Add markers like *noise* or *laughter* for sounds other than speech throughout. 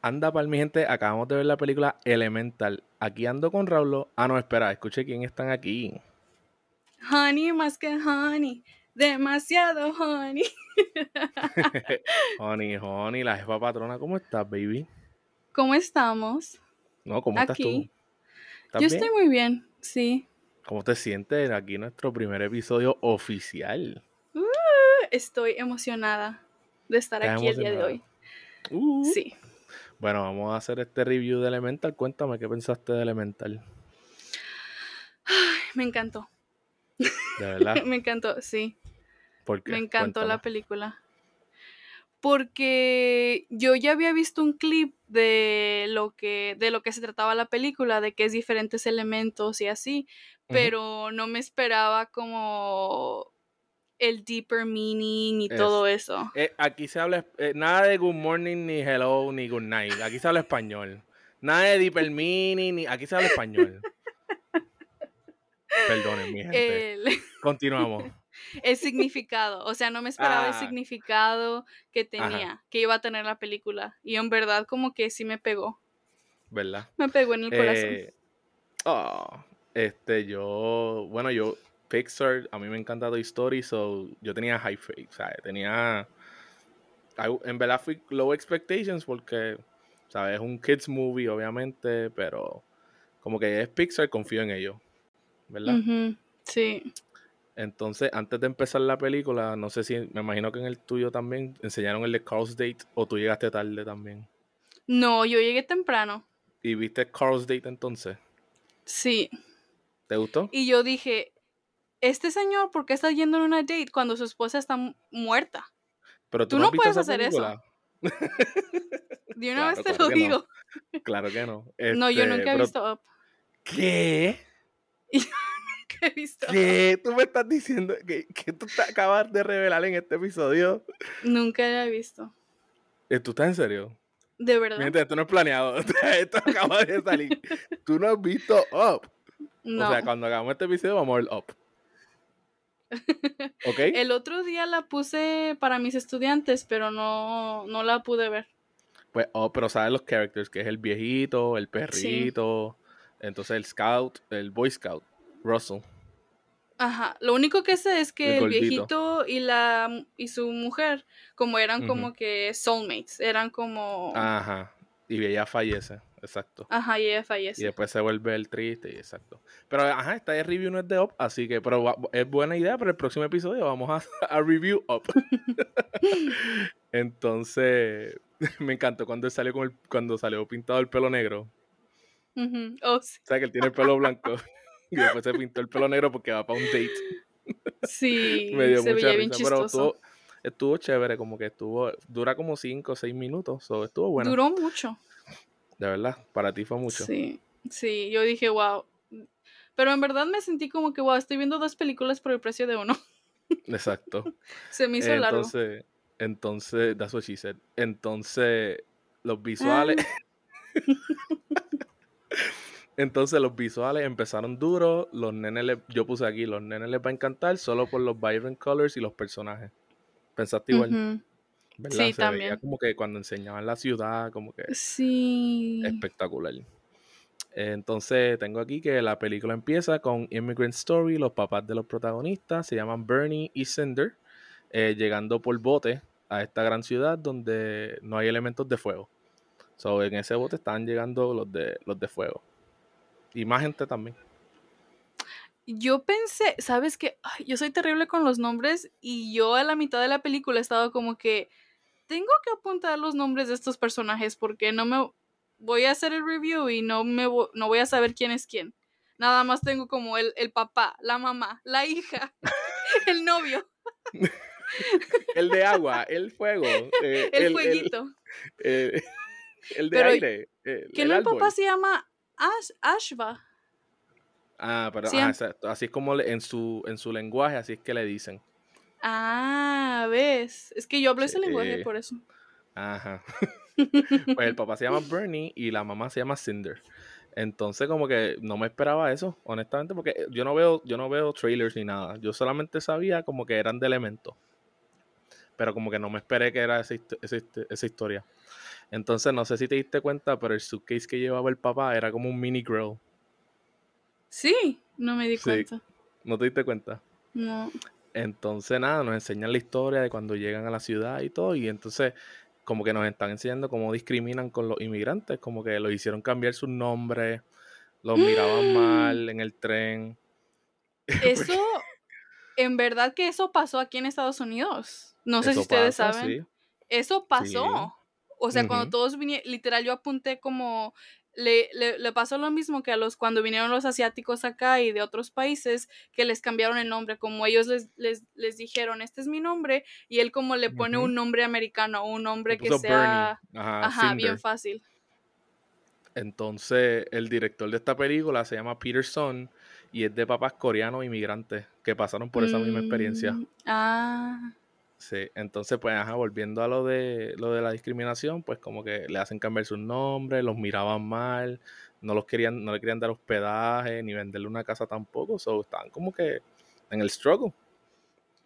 Anda para mi gente, acabamos de ver la película Elemental. Aquí ando con Raulo. Ah, no, espera, escuche quién están aquí. Honey más que honey. Demasiado honey. *laughs* honey, honey, la jefa patrona, ¿cómo estás, baby? ¿Cómo estamos? No, ¿cómo estás tú? Yo estoy muy bien, sí. ¿Cómo te sientes? Aquí nuestro primer episodio oficial. Uh, estoy emocionada de estar aquí el día de hoy. Uh. Sí. Bueno, vamos a hacer este review de Elemental. Cuéntame qué pensaste de Elemental. me encantó. ¿De verdad? *laughs* me encantó, sí. ¿Por qué? Me encantó la película. Porque yo ya había visto un clip de lo que de lo que se trataba la película, de que es diferentes elementos y así, pero no me esperaba como el deeper meaning y todo eso. Eh, aquí se habla eh, nada de good morning, ni hello, ni good night. Aquí se habla español. Nada de deeper meaning, ni aquí se habla español. *laughs* Perdonen, mi gente. *laughs* Continuamos. El significado, o sea, no me esperaba el ah. significado que tenía, que iba a tener la película. Y en verdad como que sí me pegó. ¿Verdad? Me pegó en el corazón. Eh, oh, este, yo, bueno, yo Pixar, a mí me encanta Toy Story, so yo tenía high faith, ¿sabes? Tenía... En verdad fui low expectations porque, ¿sabes? Es un kids movie, obviamente, pero como que es Pixar, confío en ellos, ¿verdad? Sí. Entonces, antes de empezar la película, no sé si, me imagino que en el tuyo también enseñaron el de Carl's Date o tú llegaste tarde también. No, yo llegué temprano. ¿Y viste Carl's Date entonces? Sí. ¿Te gustó? Y yo dije, este señor, ¿por qué está yendo en una date cuando su esposa está muerta? Pero tú, no, puedes hacer eso. *laughs* De una vez te lo digo. Claro que no. no, yo nunca he este, visto Up. ¿Qué? *laughs* Yo nunca he visto ¿Qué? ¿Tú me estás diciendo que, que tú te acabas de revelar en este episodio? Nunca la he visto. Eh, ¿Tú estás en serio? De verdad. Mientras, esto no es planeado. *laughs* esto acaba de salir. Tú no has visto Up. No. O sea, cuando hagamos este episodio vamos a ver Up. *laughs* El otro día la puse para mis estudiantes, pero no, no la pude ver. Pues, oh, pero sabes los characters, que es el viejito, el perrito, entonces el scout, el boy scout, Russell. Ajá, lo único que sé es que el, viejito y la y su mujer, como eran como que soulmates, eran como Ajá. Y ella fallece exacto. Ajá, y ella fallece. Y después se vuelve el triste, exacto. Pero, ajá, esta review no es de Up, así que, pero es buena idea para el próximo episodio vamos a, *laughs* a review Up. *laughs* Entonces, *laughs* me encantó cuando salió con el, cuando salió pintado el pelo negro. oh, O sea, que él tiene el pelo blanco. y después se pintó el pelo negro porque va para un date. Sí, me dio se mucha veía bien chistoso. Pero estuvo, chévere, como que estuvo, dura como 5 o 6 minutos, so, estuvo bueno. Duró mucho. De verdad, para ti fue mucho. Sí, sí, yo dije, wow. Pero en verdad me sentí como que, wow, estoy viendo dos películas por el precio de uno. *laughs* Exacto. Se me hizo largo. Entonces, entonces, that's what she said. Entonces, los visuales. *laughs* Entonces los visuales empezaron duros, los nenes, yo puse aquí, los nenes les va a encantar solo por los vibrant colors y los personajes. ¿Pensaste igual? Sí, también. Veía como que cuando enseñaban la ciudad, como que sí. espectacular. Entonces tengo aquí que la película empieza con Immigrant Story, los papás de los protagonistas se llaman Bernie y Cinder, eh, llegando por bote a esta gran ciudad donde no hay elementos de fuego. So, en ese bote están llegando los de, los de fuego. Y más gente también. Yo pensé, ¿sabes qué? yo soy terrible con los nombres y yo a la mitad de la película he estado como que tengo que apuntar los nombres de estos personajes porque no me voy a hacer el review y no me no voy a saber quién es quién. Nada más tengo como el, papá, la mamá, la hija, *laughs* el novio. *laughs* el de agua, el fuego. Eh, el, fueguito. Eh, *laughs* el, de aire. que no el papá se llama Ash, Ashva. Ah, pero así es como en su, en su lenguaje, así es que le dicen. Ah, ves. Es que yo hablo ese lenguaje por eso. Ajá. *laughs* *laughs* pues el papá se llama Bernie y la mamá se llama Cinder. Entonces como que no me esperaba eso, honestamente, porque yo no veo, yo no veo trailers ni nada. Yo solamente sabía como que eran de elementos. Pero como que no me esperé que era esa, esa, esa historia. Entonces, no sé si te diste cuenta, pero el suitcase que llevaba el papá era como un mini grill. Sí, no me di Sí. cuenta. ¿No te diste cuenta? No. Entonces, nada, nos enseñan la historia de cuando llegan a la ciudad y todo. Y entonces, como que nos están enseñando cómo discriminan con los inmigrantes. Como que los hicieron cambiar sus nombres, los miraban *gasps* mal en el tren. *laughs* Eso, en verdad que eso pasó aquí en Estados Unidos. No sé si ustedes pasa, saben. sí. Eso pasó. O sea, cuando todos vinieron, literal, yo apunté como. Le, le, le pasó lo mismo que a los cuando vinieron los asiáticos acá y de otros países que les cambiaron el nombre, como ellos les, les, les dijeron, este es mi nombre, y él como le pone un nombre americano, un nombre que sea. Ajá, bien fácil. Entonces, el director de esta película se llama Peter Son y es de papás coreanos inmigrantes que pasaron por esa misma experiencia. Mm, Ah, Sí, entonces, pues, ajá, volviendo a lo de lo de la discriminación, pues como que le hacen cambiar sus nombres, los miraban mal, no los querían, no le querían dar hospedaje, ni venderle una casa tampoco, so estaban como que en el struggle.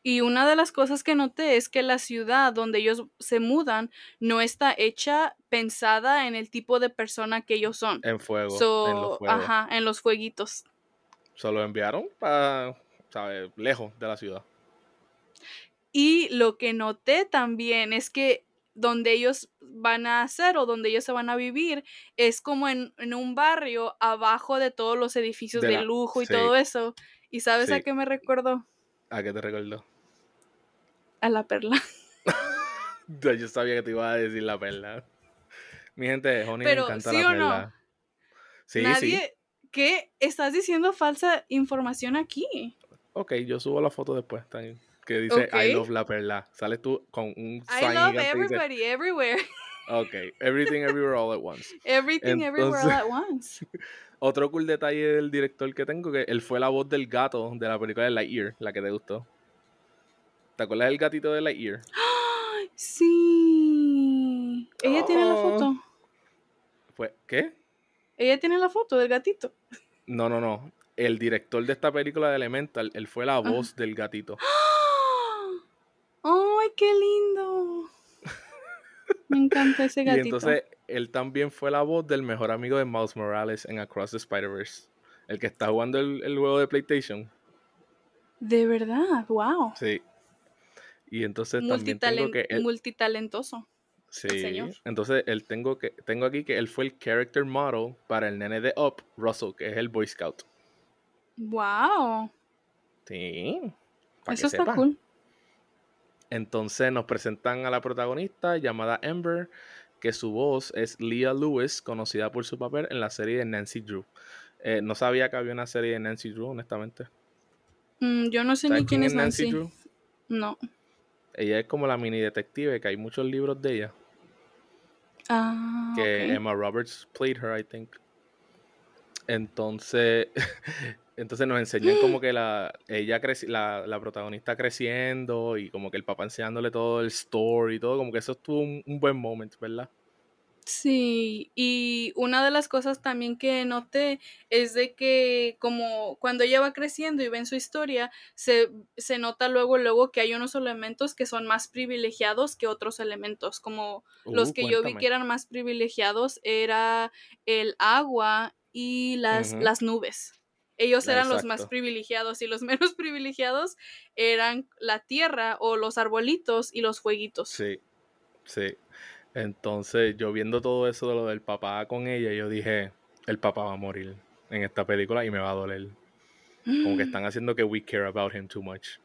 Y una de las cosas que noté es que la ciudad donde ellos se mudan no está hecha pensada en el tipo de persona que ellos son. En fuego, en los So, fuegos. ajá, en los fueguitos. Se lo enviaron para, ¿sabes? Lejos de la ciudad. Y lo que noté también es que donde ellos van a hacer o donde ellos se van a vivir es como en, en un barrio abajo de todos los edificios De de, la- lujo y sí. todo eso. ¿Y sabes a Sí. qué me recordó? ¿A qué te recordó? A la perla. *laughs* Yo sabía que te iba a decir la perla. Mi gente Honey Pero, me encanta ¿sí la o no? perla. Sí, sí. Nadie... ¿Qué? ¿Estás diciendo falsa información aquí? Ok, yo subo la foto después. bien. Que dice I love la perla. Sales tú con un I sign love gigante que dice, everybody, everywhere. Ok, everything everywhere all at once. *laughs* Everything, everywhere, all at once. *laughs* Otro cool detalle del director que tengo, que él fue la voz del gato de la película de Lightyear, la que te gustó. ¿Te acuerdas del gatito de Lightyear? ¡Ay, *gasps* Sí. Ella tiene la Oh. foto. Fue, ¿Qué? Ella tiene la foto del gatito. No, no, no. El director de esta película de Elemental, él fue la voz del gatito. *gasps* *gasps* ¡Ay, qué lindo! Me encanta ese Y gatito. entonces él también fue la voz del mejor amigo de Miles Morales en Across the Spider-Verse. El que está jugando el, el juego de PlayStation. De verdad, wow. Sí. Y entonces también tengo que... él- Multitalentoso. sí. señor. Entonces él tengo que tengo aquí que él fue el character model para el nene de Up, Russell, que es el Boy Scout. Wow. Sí. Eso está sepan. cool. Entonces nos presentan a la protagonista llamada Amber, que su voz es Leah Lewis, conocida por su papel en la serie de Nancy Drew. Eh, no sabía que había una serie de Nancy Drew, honestamente. Mm, yo no sé ¿Sabes ni quién es Nancy. Drew? No. Ella es como la mini detective, que hay muchos libros de ella. Ah, que. Emma Roberts played her, I think. Entonces, *laughs* entonces nos enseñan como que la ella creci- la, la protagonista creciendo y como que el papá enseñándole todo el story y todo, como que eso estuvo un, un buen moment, ¿verdad? Sí, y una de las cosas también que noté es de que como cuando ella va creciendo y ven su historia, se, se nota luego, luego que hay unos elementos que son más privilegiados que otros elementos, como los Uh, que yo vi que eran más privilegiados era el agua y las, las nubes. Ellos eran los más privilegiados y los *laughs* menos privilegiados eran la tierra o los arbolitos y los fueguitos. Sí, sí. Entonces, yo viendo todo eso de lo del papá con ella, yo dije, el papá va a morir en esta película y me va a doler. Como que están haciendo que we care about him too much.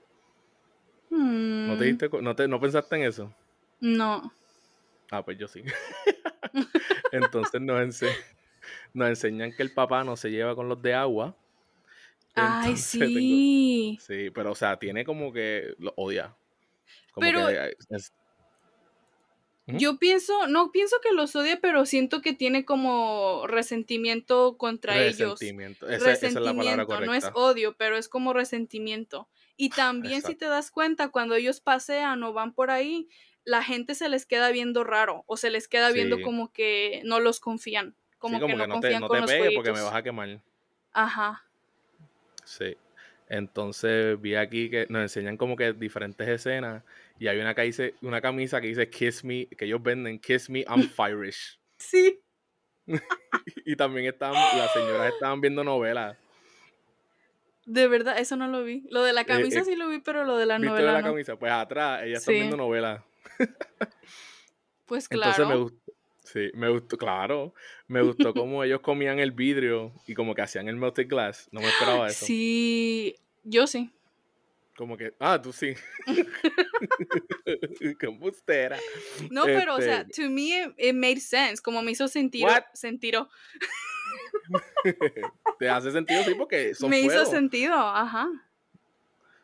¿No te Mm, diste, no te, no pensaste en eso? No. Ah, pues yo sí. *laughs* Entonces nos, ense- nos enseñan que el papá no se lleva con los de agua. Ay, Entonces tengo- sí. sí, pero o sea, tiene como que lo odia. Como Pero- que es- Ujú. Yo pienso, no pienso que los odie, pero siento que tiene como resentimiento contra ellos. resentimiento. Esa, esa es la palabra Resentimiento, no es correcta. odio, pero es como resentimiento. Y también si te das cuenta, cuando ellos pasean o van por ahí, la gente se les queda viendo raro o se les queda viendo como que no los confían, como, Sí, como que no te, confían no con te los pegues porque me vas a quemar. Ajá. Sí. Entonces vi aquí que nos enseñan como que diferentes escenas Y hay una, que dice, una camisa que dice Kiss Me, que ellos venden Kiss Me, I'm Firish. *laughs* Sí. *laughs* y también estaban, las señoras estaban viendo novelas. De verdad, eso no lo vi. Lo de la camisa eh, sí lo vi, pero lo de la ¿Viste novela la no. camisa? Pues atrás, ellas están viendo novelas. Pues *laughs* Entonces me claro. gustó. Sí, me gustó, claro. Me gustó *laughs* cómo ellos comían el vidrio y como que hacían el melted glass. No me esperaba eso. Sí, yo sí. Como que, ah, tú sí. *laughs* Qué embustera. No, pero o sea, Este- to me it, made sense, como me hizo sentir, sentir *laughs* Te hace sentido, sí, porque son me hizo sentido, ajá.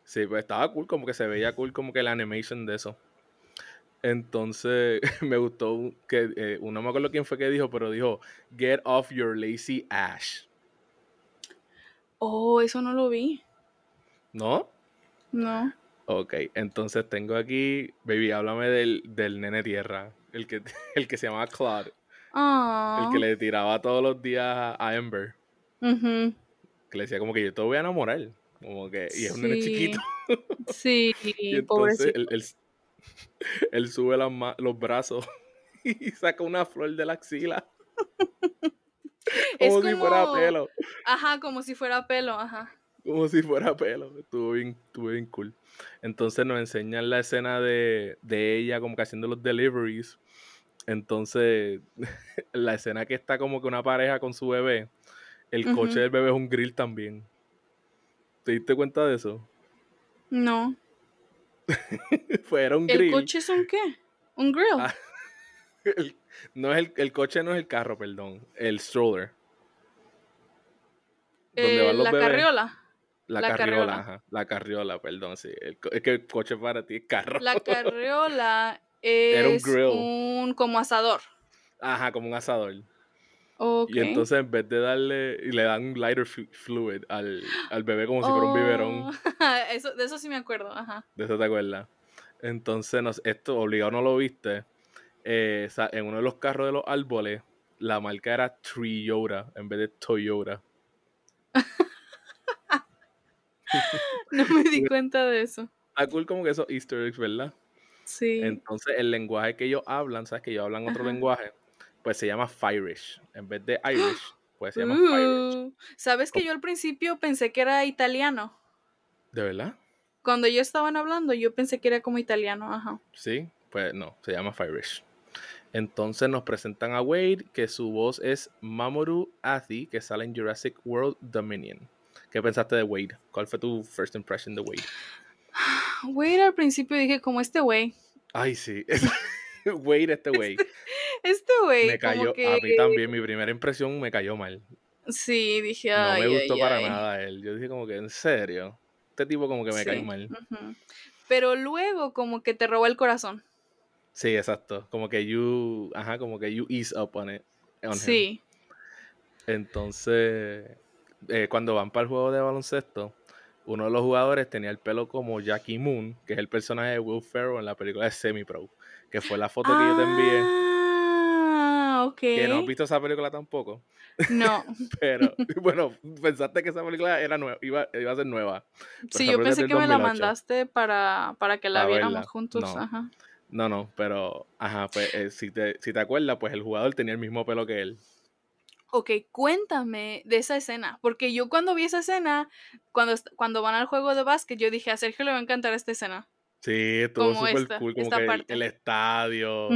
Sí, pues estaba cool, como que se veía cool como que la animation de eso. Entonces, *laughs* me gustó que, eh, no me acuerdo quién fue que dijo, pero dijo, get off your lazy ash. Oh, eso no lo vi. ¿No? No. Ok, entonces tengo aquí, baby, háblame del, del nene tierra, el que, *laughs* el que se llamaba Claude, el que le tiraba todos los días a, a Ember, Ujú. que le decía como que yo te voy a enamorar, como que, y es un nene chiquito, *laughs* Sí, y entonces pobrecito. él, él- él sube las los brazos *laughs* y saca una flor de la axila, como si fuera pelo, Ajá, como si fuera pelo, ajá. como si fuera pelo, estuvo bien, estuvo bien cool. Entonces nos enseñan la escena de, de ella como que haciendo los deliveries. Entonces, *laughs* la escena que está como que una pareja con su bebé, el coche del bebé es un grill también. ¿Te diste cuenta de eso? No. Pues era un ¿El grill. coche es un qué? ¿Un grill? Ah, *laughs* El- no es el, el coche no es el carro, perdón. El stroller. Eh, van los la bebés. carriola. La, la carriola, carriola. ajá. La carriola, perdón, sí. El es que el coche para ti es carro. La *laughs* carriola Era un es grill. un como asador. Ajá, como un asador. Y entonces en vez de darle, le dan un lighter fluid al, al bebé como si fuera un biberón. Oh, *laughs* eso, de eso sí me acuerdo, ajá. De eso te acuerdas. Entonces, nos- esto obligado no lo viste. eh, en uno de los carros de los árboles, la marca era Toyota en vez de Toyota. *laughs* No me di *laughs* cuenta de eso. Está cool como que esos easter eggs, ¿verdad? Sí. Entonces, el lenguaje que ellos hablan, ¿sabes? Que ellos hablan otro Ajá. lenguaje, pues se llama Firish. En vez de Irish, pues se llama Firish. Uh, ¿Sabes que yo al principio pensé que era italiano? ¿De verdad? Cuando ellos estaban hablando, yo pensé que era como italiano, ajá. Sí, pues no, se llama Firish. Entonces nos presentan a Wade, que su voz es Mamoru Athi, que sale en Jurassic World Dominion. ¿Qué pensaste de Wade? ¿Cuál fue tu first impression de Wade? *sighs* Güey, al principio dije como este güey. Ay, sí. *laughs* Wade, este güey. Este güey, Me cayó, que... a mí también, mi primera impresión me cayó mal. Sí, dije, No me gustó ay, para ay". nada él. Yo dije como que, en serio. Este tipo como que me Sí, mal. Pero luego como que te robó el corazón. Sí, exacto. Como que you, ajá, como que you ease up on it. on him. Sí. Entonces, eh, cuando van para el juego de baloncesto, uno de los jugadores tenía el pelo como Jackie Moon, que es el personaje de Will Ferrell en la película de Semi Pro, que fue la foto que yo te envié. Que no has visto esa película tampoco, No. *laughs* pero bueno, pensaste que esa película era nueva, iba, iba a ser nueva. Sí, yo pensé que me la 2008. mandaste para, para que la A viéramos verla. juntos. No. Ajá. No, no, pero, ajá, pues eh, si, te, si te acuerdas, pues el jugador tenía el mismo pelo que él. Ok, cuéntame de esa escena, porque yo cuando vi esa escena, cuando, cuando van al juego de básquet, yo dije, a Sergio le va a encantar esta escena. Sí, estuvo súper cool, como que el- estadio,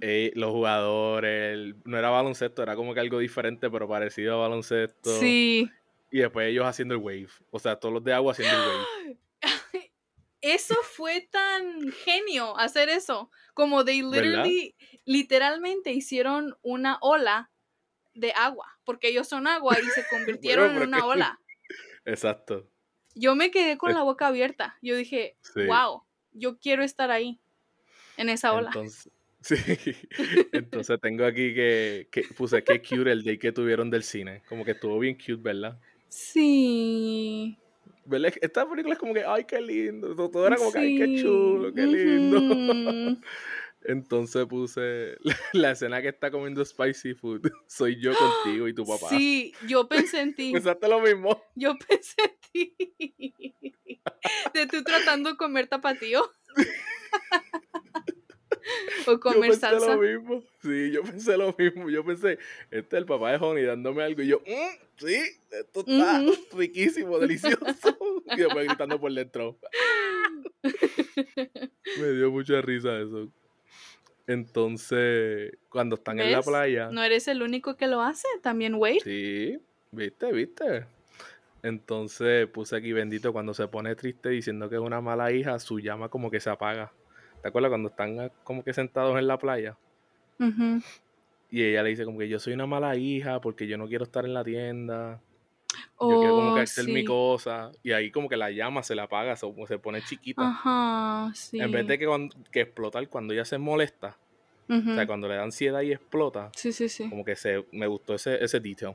eh, los jugadores, el- no era baloncesto, era como que algo diferente, pero parecido a baloncesto. Sí. Y después ellos haciendo el wave, o sea, todos los de agua haciendo el wave. *gasps* Eso fue tan genio hacer eso. Como they ¿Verdad? literally, literalmente hicieron una ola de agua, porque ellos son agua y se *laughs* convirtieron en una ola. *laughs* Exacto. Yo me quedé con la boca abierta. Yo dije, Sí. wow, yo quiero estar ahí, en esa ola. Entonces, *laughs* sí. Entonces tengo aquí que, que puse que cute el day que tuvieron del cine. Como que estuvo bien cute, ¿verdad? Sí. ¿Verdad? Esta película es como que, ay, qué lindo. Todo, era como que, ay, qué chulo, qué lindo. Entonces puse *laughs* la escena que está comiendo spicy food. *laughs* Soy yo contigo y tu papá. Sí, yo pensé en ti. Pensaste lo mismo. *laughs* Yo pensé en ti. De tú tratando de comer tapatío. o comer yo pensé salsa. lo mismo. Sí, yo pensé lo mismo. Yo pensé, este es el papá de Honey dándome algo. Y yo, "Mm, sí, esto está riquísimo, delicioso. y después gritando por dentro. Me dio mucha risa eso. Entonces, cuando están en la playa. No eres el único que lo hace, también Wade. Sí, viste, viste. Entonces puse aquí bendito cuando se pone triste diciendo que es una mala hija, su llama como que se apaga. ¿Te acuerdas cuando están ah, como que sentados en la playa? Y ella le dice como que yo soy una mala hija porque yo no quiero estar en la tienda. Yo quiero como que Oh, hacer mi cosa. Y ahí como que la llama se la apaga, se, se pone chiquita. Ajá, sí. En vez de que, cuando- que explotar cuando ella se molesta. O sea, cuando le da ansiedad y explota. Sí, sí, sí. Como que se, me gustó ese, ese detail.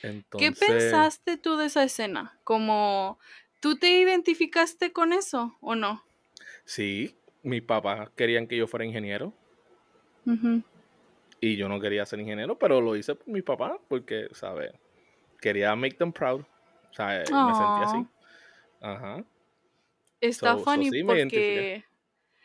¿Qué Entonces, pensaste tú de esa escena? Como, ¿tú te identificaste con eso o no? Sí, mis papás querían que yo fuera ingeniero. Y yo no quería ser ingeniero, pero lo hice por mis papás, porque, ¿sabes? Quería make them proud. O sea, me sentí así. Ajá. Está So- so funny sí, me identifiqué. porque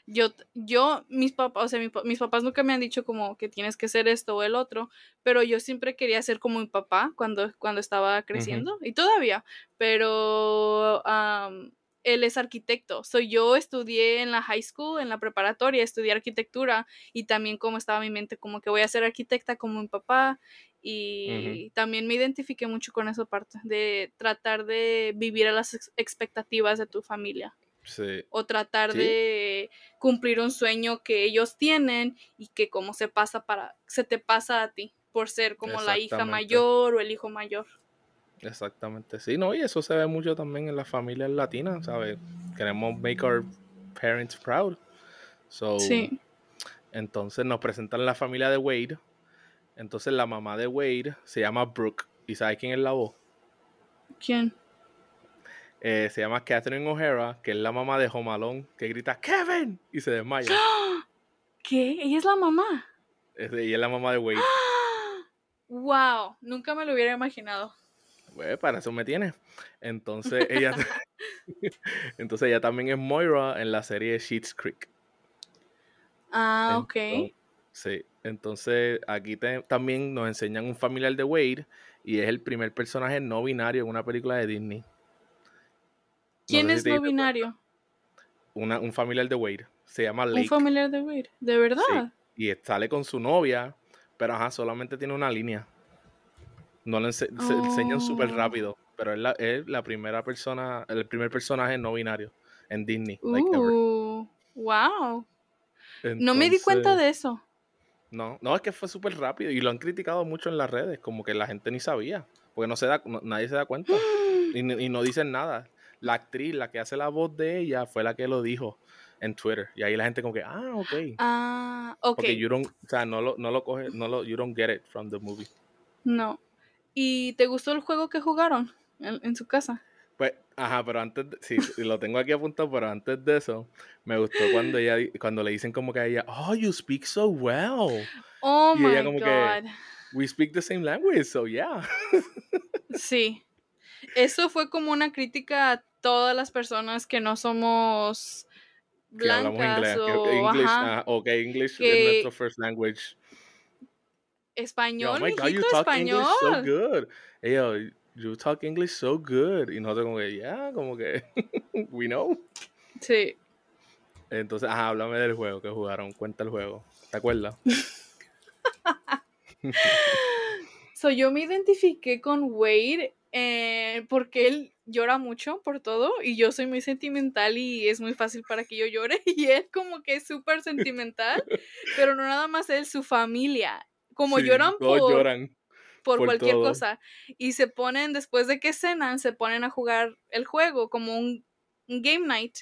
yo, yo, mis papás, o sea, mi pa- mis papás nunca me han dicho como que tienes que ser esto o el otro, pero yo siempre quería ser como mi papá cuando, cuando estaba creciendo y todavía, pero am, él es arquitecto. So, yo estudié en la high school, en la preparatoria, estudié arquitectura y también como estaba mi mente como que voy a ser arquitecta como mi papá y también me identifiqué mucho con esa parte de tratar de vivir a las ex- expectativas de tu familia Sí. o tratar Sí. de cumplir un sueño que ellos tienen y que como se pasa para se te pasa a ti por ser como la hija mayor o el hijo mayor. Exactamente, sí, no, y eso se ve mucho también en las familias latinas, ¿sabes? Queremos make our parents proud. So, Sí. entonces nos presentan la familia de Wade. Entonces la mamá de Wade se llama Brooke. ¿Y sabes quién es la voz? ¿Quién? Eh, se llama Catherine O'Hara, que es la mamá de Home Alone, que grita ¡Kevin! y se desmaya. *gasps* ¿Qué? Ella es la mamá. Es- Ella es la mamá de Wade. *gasps* Wow, nunca me lo hubiera imaginado. Pues para eso me tiene. Entonces ella, *laughs* *laughs* entonces ella también es Moira en la serie Sheets Creek. Ah, ok. Enton- Sí, entonces aquí te- también nos enseñan un familiar de Wade y es el primer personaje no binario en una película de Disney. No ¿Quién sé es no binario? Una- un familiar de Wade. Se llama Un Lake. familiar de Wade. ¿De verdad? y sale con su novia, pero ajá, solamente tiene una línea. No le ense- se enseñan súper Oh. rápido, pero es la, es la primera persona, el primer personaje no binario en Disney. like. Uh, wow. No me di cuenta de eso. No, no, es que fue súper rápido y lo han criticado mucho en las redes, como que la gente ni sabía, porque no se da, no- nadie se da cuenta *gasps* y, y no dicen nada. La actriz, la que hace la voz de ella, fue la que lo dijo en Twitter y ahí la gente como que, ah, ok. Ah, ok. Porque you don't, o sea, no lo, no lo coge, no lo, you don't get it from the movie. No. ¿Y te gustó el juego que jugaron en, en su casa? Ajá, pero antes, de- sí, lo tengo aquí apuntado, pero antes de eso, me gustó cuando ella, cuando le dicen como que a ella, oh, you speak so well. Oh Y my ella como que- god. We speak the same language, so yeah. *laughs* Sí. Eso fue como una crítica a todas las personas que no somos Que hablamos blancas inglés. que o English, ajá, ok, English que- es nuestro first language. Español, oh my God, you talk English so español. good. Yo, you talk English so good. Y nosotros como que, yeah, como que, *laughs* we know. Sí. Entonces, ajá, háblame del juego que jugaron. Cuenta el juego. ¿Te acuerdas? *laughs* *laughs* So, yo me identifiqué con Wade eh, porque él llora mucho por todo y yo soy muy sentimental y es muy fácil para que yo llore y él como que es súper sentimental, pero no nada más él, su familia. Como Sí, lloran todos por, lloran. Por por cualquier todo. cosa y se ponen, después de que cenan, se ponen a jugar el juego como un, un game night.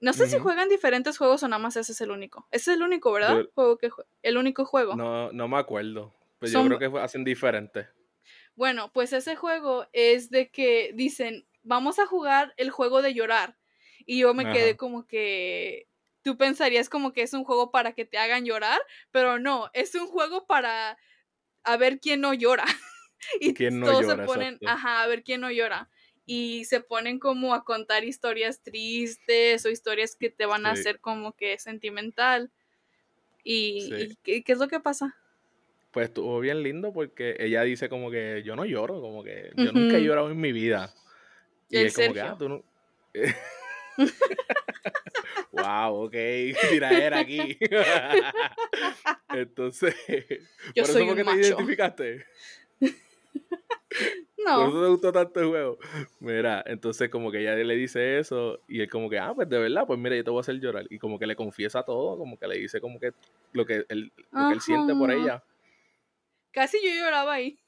No sé si juegan diferentes juegos o nada más ese es el único. Ese es el único, ¿verdad? Yo- Juego que el único juego. No, no me acuerdo. Pero Son- yo creo que hacen diferente. Bueno, pues ese juego es de que dicen, vamos a jugar el juego de llorar. Y yo me quedé Ajá. como que tú pensarías como que es un juego para que te hagan llorar, pero no, es un juego para a ver quién no llora. *laughs* y ¿Quién no todos llora? se ponen, Exacto. ajá, a ver quién no llora. y se ponen como a contar historias tristes o historias que te van a hacer como que sentimental. ¿Y, Sí. y qué, qué es lo que pasa? Pues estuvo bien lindo porque ella dice como que yo no lloro, como que yo nunca he llorado en mi vida. Y El es como que, ah, tú no... *laughs* *laughs* wow, ok, *laughs* tiradera aquí. *laughs* Entonces, Yo por eso fue que un te macho. identificaste. Por No. eso te gustó tanto el juego. Mira, entonces como que ella le dice eso y él como que, ah, pues de verdad, pues mira, yo te voy a hacer llorar. Y como que le confiesa todo, como que le dice como que lo que él, lo que él siente por ella. Casi yo lloraba ahí.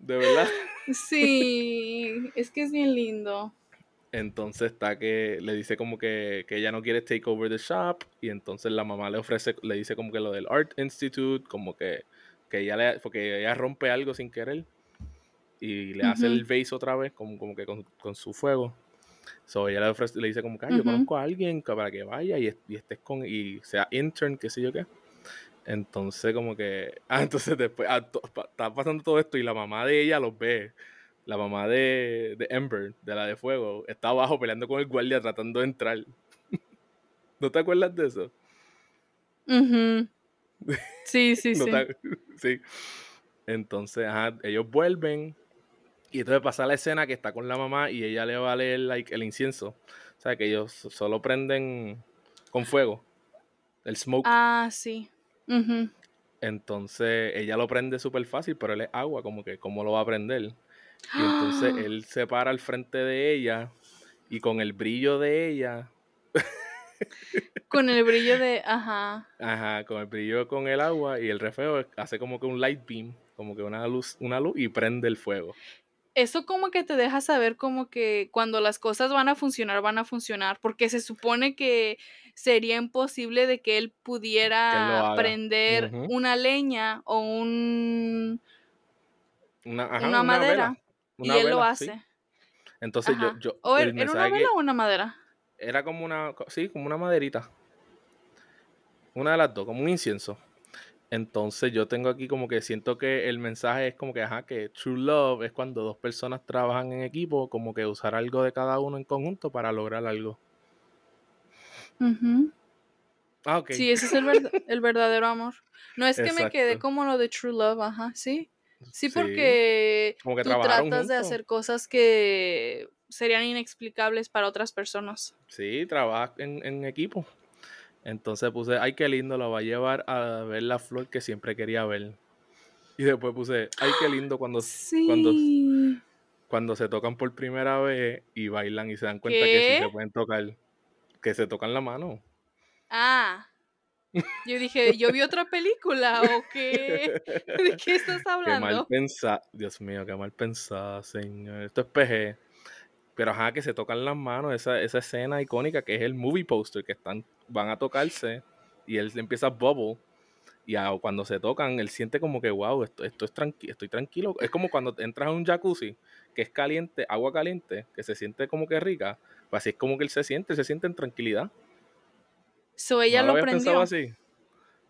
De verdad. Sí, es que es bien lindo. Entonces está que le dice como que, que ella no quiere take over the shop y entonces la mamá le ofrece, le dice como que lo del Art Institute, como que, que ella le, porque ella rompe algo sin querer y le hace Ujú. el vase otra vez como, como que con, con su fuego. So ella le, ofrece, le dice como que "Ay, yo Ujú. conozco a alguien para que vaya y, y estés con, y sea intern, qué sé yo qué. Entonces como que, *laughs* ah, entonces después, ah, to- pa- está pasando todo esto y la mamá de ella los ve. La mamá de, de Ember, de la de fuego, está abajo peleando con el guardia tratando de entrar. *laughs* ¿No te acuerdas de eso? Ujú. Sí, sí, *laughs* No sí. te- sí. Entonces, ajá, ellos vuelven y entonces pasa la escena que está con la mamá y ella le va a leer like, el incienso. O sea, que ellos solo prenden con fuego, el smoke. Ah, sí. Ujú. Entonces ella lo prende súper fácil, pero él es agua, como que cómo lo va a prender. Y entonces *gasps* él se para al frente de ella y con el brillo de ella, *laughs* Con el brillo de. Ajá. ajá, con el brillo con el agua y el reflejo hace como que un light beam, como que una luz, una luz y prende el fuego. Eso como que te deja saber como que cuando las cosas van a funcionar, van a funcionar, porque se supone que sería imposible de que él pudiera prender una leña o un, Una, ajá, una, madera vela, una y él lo sí. hace. Entonces yo, Ajá. yo, ¿O el era una vela o una madera? era como una, sí, como una maderita. Una de las dos, como un incienso. Entonces yo tengo aquí como que siento que el mensaje es como que, ajá, que true love es cuando dos personas trabajan en equipo, como que usar algo de cada uno en conjunto para lograr algo. Ujú. Ah, ok. Sí, ese es el, el verdadero amor. No es que me quedé como lo de True Love, ajá, sí. Sí, Sí. porque Como que tú tratas de hacer cosas que serían inexplicables para otras personas. Sí, trabaja en, en equipo. Entonces puse, ay, qué lindo, lo va a llevar a ver la flor que siempre quería ver. Y después puse, ay, qué lindo cuando, Sí. cuando, cuando se tocan por primera vez y bailan y se dan cuenta que sí se pueden tocar, que se tocan la mano. Ah. Yo dije, ¿yo vi otra película o qué? *laughs* ¿De qué estás *laughs* Qué mal hablando? pensado, Dios mío, qué mal pensado, señor. Esto es PG. Pero ajá, que se tocan las manos, esa, esa escena icónica que es el movie poster, que están, van a tocarse y él empieza a bubble. Y a- cuando se tocan, él siente como que, wow, esto, esto es tranqui estoy tranquilo. Es como cuando entras a un jacuzzi, que es caliente, agua caliente, que se siente como que rica. Pues así es como que él se siente, se siente en tranquilidad. So ella ¿No lo habías pensado prendió. así?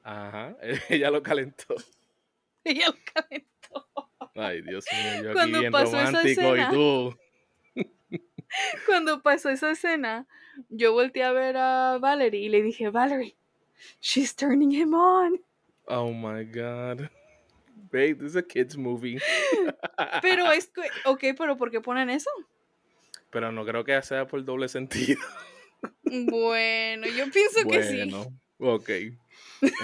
Ajá, *laughs* ella lo calentó. *laughs* Ella lo calentó. Ay, Dios mío, yo Cuando aquí bien pasó esa romántico y escena. tú. *laughs* Cuando pasó esa escena, yo volteé a ver a Valerie y le dije, Valerie, she's turning him on. Oh my god. Babe, this is a kids movie. Pero es que, ok, pero ¿por qué ponen eso? Pero no creo que sea por doble sentido. Bueno, yo pienso que sí. Bueno, ok.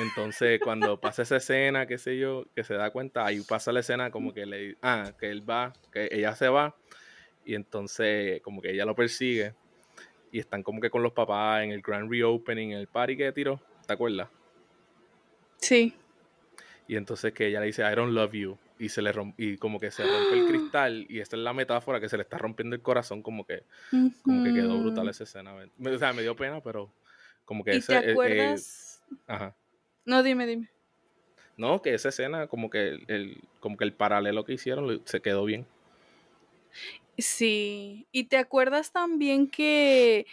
Entonces, cuando pasa esa escena, qué sé yo, que se da cuenta, ahí pasa la escena como que le ah, que él va, que ella se va, y entonces como que ella lo persigue, y están como que con los papás en el grand reopening, en el party que tiró, ¿te acuerdas? Sí. Y entonces que ella le dice, I don't love you. Y se le y como que se rompe el *gasps* cristal. Y esta es la metáfora que se le está rompiendo el corazón. Como que, como que quedó brutal esa escena. O sea, me dio pena, pero como que ¿Y ese, te eh, eh, acuerdas? ajá. No, dime, dime. No, que esa escena, como que el, el- como que el paralelo que hicieron se quedó bien. Sí. ¿Y te acuerdas también que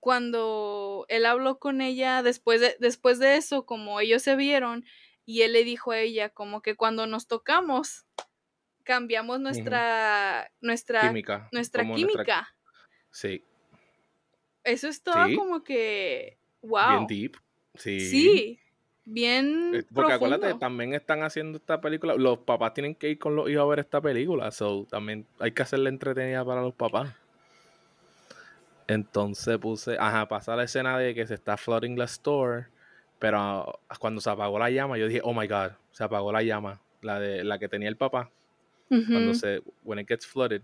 cuando él habló con ella después de, después de eso, como ellos se vieron, y él le dijo a ella como que cuando nos tocamos, cambiamos nuestra, nuestra Química. nuestra química. Sí, Eso estaba Sí. como que, bien wow. deep. Sí. Sí, bien Eh, Porque acuérdate, profundo. también están haciendo esta película. Los papás tienen que ir con los hijos a ver esta película. So, también hay que hacerla entretenida para los papás. Entonces puse, ajá, pasa la escena de que se está flooding la store. Pero ah, cuando se apagó la llama, yo dije, oh my god, se apagó la llama. La de la que tenía el papá. Cuando se, when it gets flooded.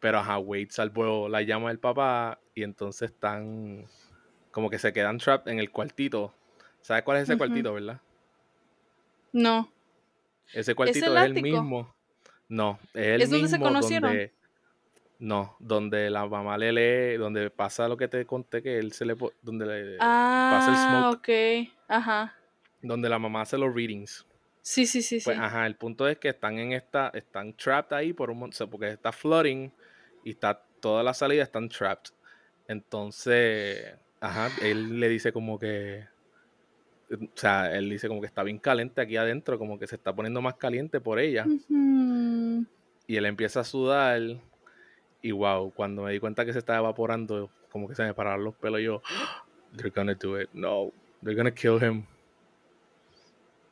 Pero ajá, Wade salvó la llama del papá. Y entonces están como que se quedan trapped en el cuartito. ¿Sabes cuál es ese cuartito, verdad? No. Ese cuartito el es el mismo. No, es el ¿Es donde se mismo conocieron? donde. No, donde la mamá le lee, donde pasa lo que te conté que él se le. Donde, le- pasa el Ah, smoke. ok. Ajá. donde la mamá hace los readings. Sí, sí, sí, sí. Pues ajá, el punto es que están en esta. Están trapped ahí por un o sea, porque está flooding y está. Toda la salida están trapped. Entonces. Ajá, él le dice como que. O sea, él dice como que está bien caliente aquí adentro, como que se está poniendo más caliente por ella. Ujú. Y él empieza a sudar. Y wow, cuando me di cuenta que se estaba evaporando, como que se me pararon los pelos. Yo, *gasps* they're gonna do it. No, they're gonna kill him.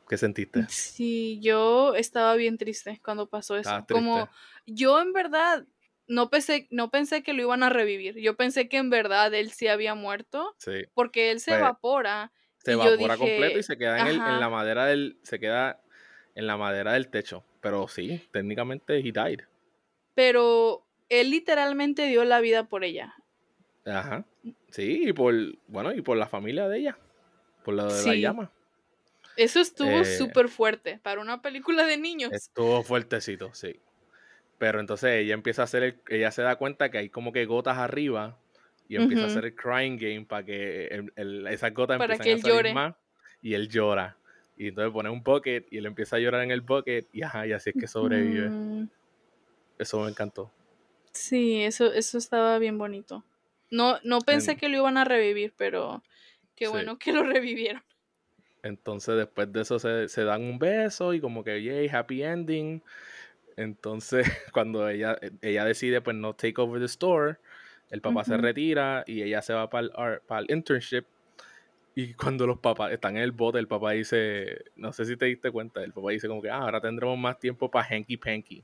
¿Qué sentiste? *laughs* Sí, yo estaba bien triste cuando pasó eso. Como yo en verdad no pensé, no pensé que lo iban a revivir. Yo pensé que en verdad él sí había muerto Sí. porque él se Pues, evapora. Se evapora completo y se queda en, el- en la madera del. Se queda en la madera del techo. Pero sí, técnicamente he died. Pero él literalmente dio la vida por ella. Ajá. Sí, y por. Bueno, y por la familia de ella. Por lo de la llama. Eso estuvo Eh, súper fuerte para una película de niños. Estuvo fuertecito, sí. Pero entonces ella empieza a hacer el, ella se da cuenta que hay como que gotas arriba y empieza a hacer el crying game para que el- el- esas gotas Para empiezan que a salir llore. más y él llora. Y entonces pone un bucket y él empieza a llorar en el bucket y ajá, y así es que sobrevive. Mm, Eso me encantó. Sí, eso, eso estaba bien bonito. No, no pensé En- que lo iban a revivir, pero qué Sí. bueno que lo *laughs* revivieron. Entonces después de eso se, se dan un beso y como que, yay, happy ending. Entonces *laughs* cuando ella, ella decide pues no take over the store, el papá se retira y ella se va para el, art- para el internship. Y cuando los papás están en el bote, el papá dice, no sé si te diste cuenta, el papá dice como que, ah, ahora tendremos más tiempo para hanky panky.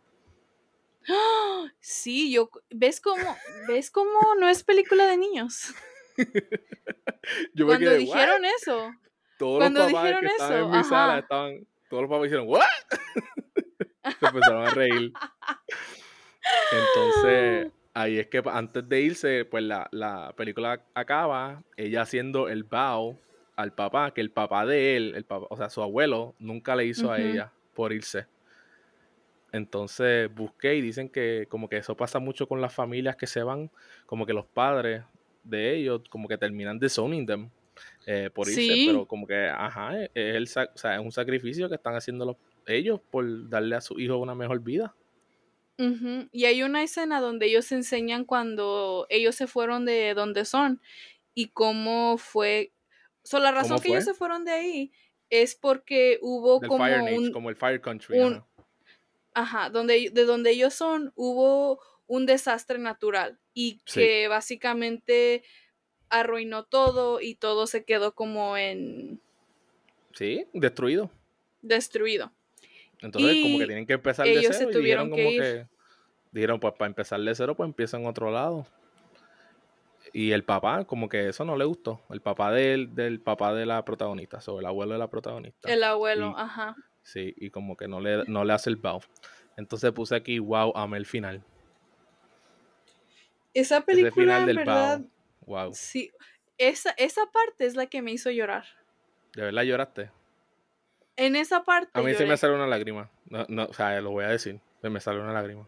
Sí, yo, ¿ves cómo, ves cómo no es película de niños? *laughs* Yo me Cuando quedé, "What?". dijeron eso, Todos cuando los papás dijeron que estaban eso, en mi sala estaban, todos los papás hicieron, ¿what? *laughs* se empezaron a reír. Entonces, *laughs* ahí es que antes de irse, pues la, la película acaba, ella haciendo el bow al papá, que el papá de él, el papá, o sea, su abuelo, nunca le hizo a ella por irse. Entonces busqué y dicen que como que eso pasa mucho con las familias que se van, como que los padres de ellos como que terminan disowning them eh, por irse, Sí. pero como que, ajá, es, es el, o sea, es un sacrificio que están haciendo los, ellos por darle a su hijo una mejor vida. Y hay una escena donde ellos enseñan cuando ellos se fueron de donde son y cómo fue. So, la razón ¿Cómo que ellos se fueron de ahí es porque hubo Del como Fire un, como el Fire Country. un-. Ajá, donde, de donde ellos son, hubo un desastre natural y Sí. que básicamente arruinó todo y todo se quedó como en Sí, destruido. destruido. Entonces, como que tienen que empezar de se cero y dijeron tuvieron como que ir. que dijeron, pues para empezar de cero, pues empieza en otro lado. Y el papá, como que eso no le gustó. El papá del, del papá de la protagonista, sobre el abuelo de la protagonista. El abuelo, Y- ajá. Sí, y como que no le, no le hace el bow. Entonces puse aquí, wow, amé el final. Esa Ese película final en del verdad, bow. Wow. sí, esa, esa parte es la que me hizo llorar. ¿De verdad lloraste? En esa parte A mí sí me sale una lágrima. No, no, o sea, lo voy a decir. Me sale una lágrima.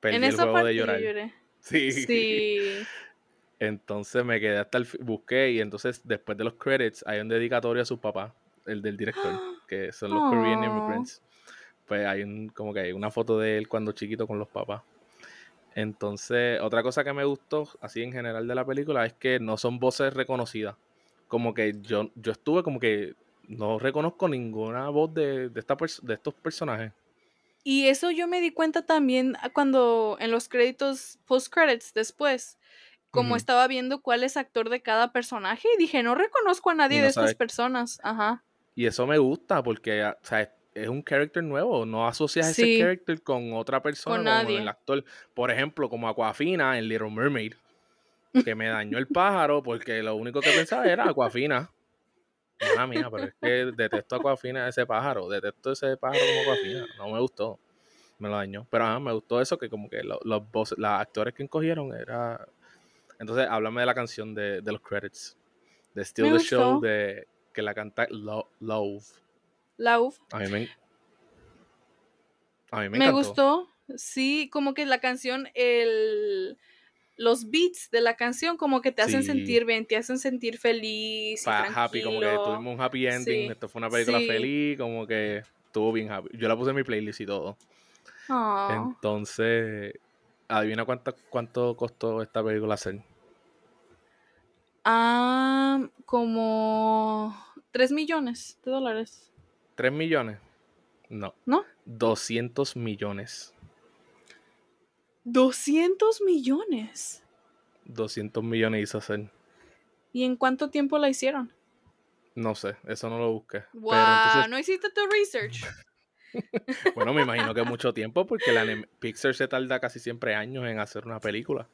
Perdí en el esa juego parte de yo llorar. lloré. Sí. Sí. *laughs* Entonces me quedé hasta el busqué y entonces después de los credits hay un dedicatorio a su papá, el del director, que son los Korean Aw. Immigrants. Pues hay un, como que hay una foto de él cuando chiquito con los papás. Entonces, otra cosa que me gustó, así en general de la película, es que no son voces reconocidas. Como que yo, yo estuve como que no reconozco ninguna voz de, de, esta de estos personajes. Y eso yo me di cuenta también ah, cuando en los créditos, post credits después, como estaba viendo cuál es actor de cada personaje y dije, no reconozco a nadie no de estas personas. Ajá. Y eso me gusta porque ah, o sea, es- un character nuevo, no asocias Sí. ese character con otra persona Con como el actor. Por ejemplo, como Aquafina en Little Mermaid, que me dañó el pájaro porque lo único que pensaba era Aquafina. Mala mía, pero es que detesto a Aquafina ese pájaro, detesto ese pájaro como Aquafina, no me gustó, me lo dañó. Pero ajá, me gustó eso que como que lo- los voces- los actores que encogieron era... Entonces, háblame de la canción de, de los credits, de Still Me the Show, de que la canta Lo- Love. Love. A mí me, a mí me, Me, gustó. Sí, como que la canción, el los beats de la canción como que te hacen Sí. sentir bien, te hacen sentir feliz y Pa- happy, como que tuvimos un happy ending. Sí, Esto fue una película sí. feliz, como que estuvo bien happy. Yo la puse en mi playlist y todo. Entonces, adivina cuánto, cuánto costó esta película hacer. Ah, como 3 millones de dólares, ¿3 millones? No. ¿no? 200 millones. 200 millones. 200 millones hizo hacer. ¿Y en cuánto tiempo la hicieron? No sé, eso no lo busqué. Wow, Pero entonces, no hiciste tu research. *laughs* bueno, me imagino que mucho tiempo porque la Pixar se tarda casi siempre años en hacer una película.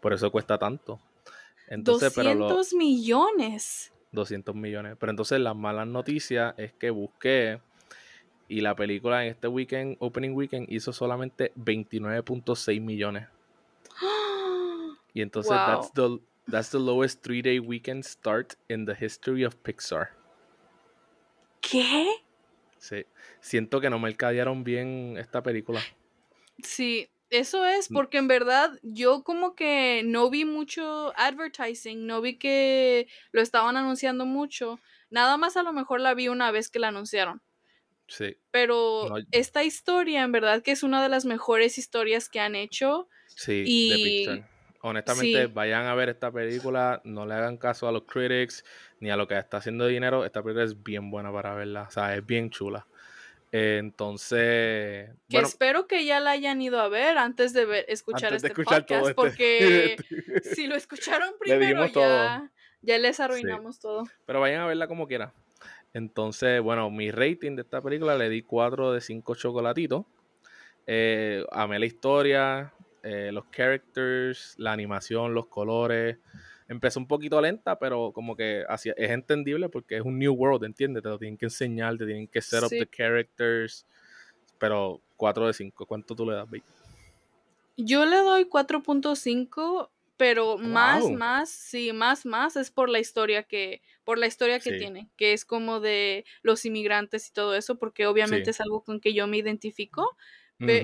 Por eso cuesta tanto. Entonces, pero lo, 200 millones. 200 millones. Pero entonces las malas noticias es que busqué y la película en este weekend, opening weekend, hizo solamente 29.6 millones. *gasps* Y entonces Wow. that's the that's the lowest three day weekend start in the history of Pixar. ¿Qué? Sí. Siento que no mercadearon bien esta película. Sí, eso es porque en verdad yo como que no vi mucho advertising, no vi que lo estaban anunciando mucho. Nada más a lo mejor la vi una vez que la anunciaron. Sí. Pero No. esta historia en verdad que es una de las mejores historias que han hecho. Sí, de Y- Pixar. Honestamente, sí. vayan a ver esta película, no le hagan caso a los critics ni a lo que está haciendo dinero. Esta película es bien buena para verla, o sea, es bien chula. Eh, entonces, Que bueno, espero que ya la hayan ido a ver antes de ver- escuchar antes de este escuchar podcast, este- porque *laughs* si lo escucharon primero ya, ya les arruinamos todo. Pero vayan a verla como quieran. Entonces, bueno, mi rating de esta película le di 4 de 5 chocolatitos. Eh, amé la historia, eh, los characters, la animación, los colores. Empezó un poquito lenta, pero como que hacia- es entendible porque es un new world, ¿entiendes? Te lo tienen que enseñar, te tienen que set up Sí. the characters. Pero 4 de 5, ¿cuánto tú le das, babe? Yo le doy 4.5, pero más, Wow. más, sí, más, más es por la historia que, por la historia que Sí. tiene, que es como de los inmigrantes y todo eso, porque obviamente Sí. es algo con que yo me identifico.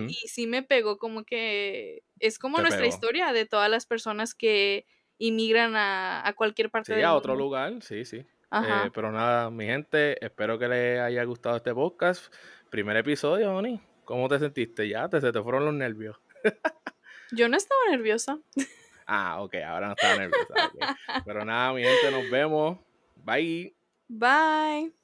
Y sí me pegó como que es como Te nuestra pegó. historia de todas las personas que inmigran a, a cualquier parte Sí, del a otro mundo. lugar, sí, sí. Ajá. Eh, pero nada, mi gente, espero que les haya gustado este podcast. Primer episodio, Oni. ¿Cómo te sentiste? Ya, te, se te fueron los nervios. *laughs* Yo no estaba nerviosa. Ah, ok, ahora no estaba nerviosa. *laughs* Pero nada, mi gente, nos vemos. Bye. Bye.